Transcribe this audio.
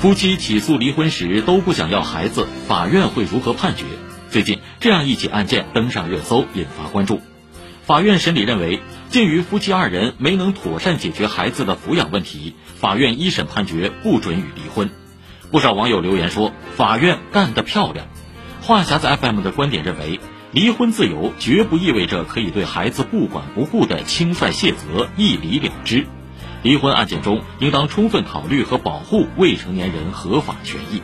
夫妻起诉离婚时都不想要孩子，法院会如何判决？最近这样一起案件登上热搜，引发关注。法院审理认为，鉴于夫妻二人没能妥善解决孩子的抚养问题，法院一审判决不准予离婚。不少网友留言说：“法院干得漂亮。”话匣子 FM 的观点认为，离婚自由绝不意味着可以对孩子不管不顾的轻率卸责、一离了之。离婚案件中，应当充分考虑和保护未成年人合法权益。